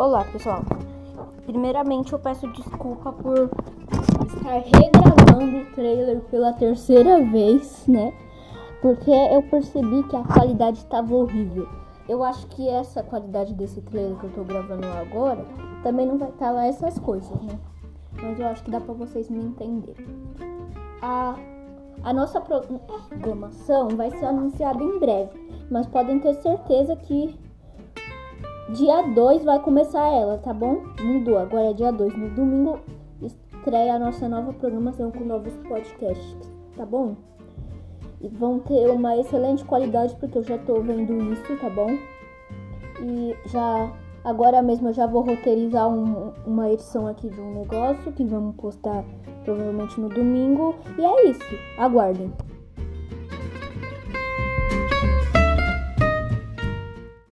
Olá, pessoal. Primeiramente, eu peço desculpa por estar regravando o trailer pela terceira vez, né? Porque eu percebi que a qualidade estava horrível. Eu acho que essa qualidade desse trailer que eu tô gravando agora também não vai estar lá essas coisas, né? Mas eu acho que dá pra vocês me entenderem. A, a nossa programação vai ser anunciada em breve, mas podem ter certeza que Dia 2 vai começar ela, tá bom? Mudou, agora é dia 2. No domingo estreia a nossa nova programação com novos podcasts, tá bom? E vão ter uma excelente qualidade porque eu já tô vendo isso, tá bom? E já agora mesmo eu já vou roteirizar um, uma edição aqui de um negócio que vamos postar provavelmente no domingo. E é isso. Aguardem.